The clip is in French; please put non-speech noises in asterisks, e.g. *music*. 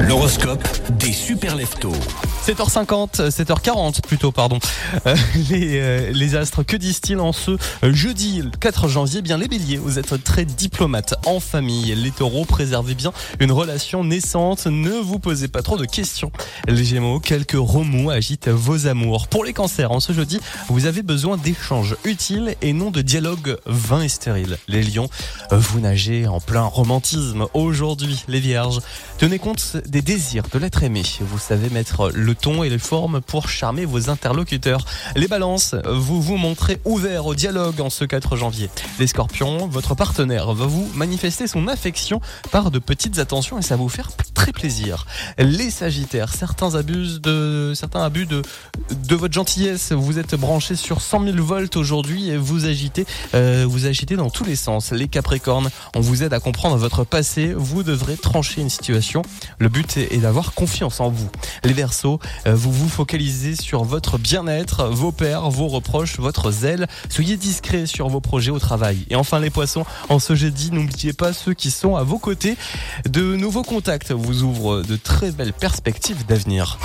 L'horoscope des super leftos. 7h50, 7h40 plutôt, pardon. Euh, *laughs* les, euh, les astres, que disent-ils en ce jeudi 4 janvier? Bien les béliers, vous êtes très diplomates en famille. Les taureaux, préservez bien une relation naissante, ne vous posez pas trop de questions. Les gémeaux, quelques remous agitent vos amours. Pour les cancers, en ce jeudi, vous avez besoin d'échanges utiles et non de dialogues vains et stériles. Les lions, vous nagez en plein romantisme. Aujourd'hui, les vierges, tenez compte des désirs de l'être aimé. Vous savez mettre le ton et les formes pour charmer vos interlocuteurs. Les balances, vous vous montrez ouvert au dialogue en ce 4 janvier. Les scorpions, votre partenaire va vous manifester son affection par de petites attentions et ça va vous faire très plaisir. Les sagittaires, certains abusent de, certains abus de, de votre gentillesse. Vous êtes branché sur 100 000 volts aujourd'hui et vous agitez, euh, vous agitez dans tous les sens. Les capricornes, on vous aide à comprendre votre passé. Vous devrez trancher une situation. Le but est d'avoir confiance en vous. Les versos, vous vous focalisez sur votre bien-être, vos pères, vos reproches, votre zèle. Soyez discret sur vos projets au travail. Et enfin les poissons, en ce jeudi, n'oubliez pas ceux qui sont à vos côtés. De nouveaux contacts vous ouvrent de très belles perspectives d'avenir.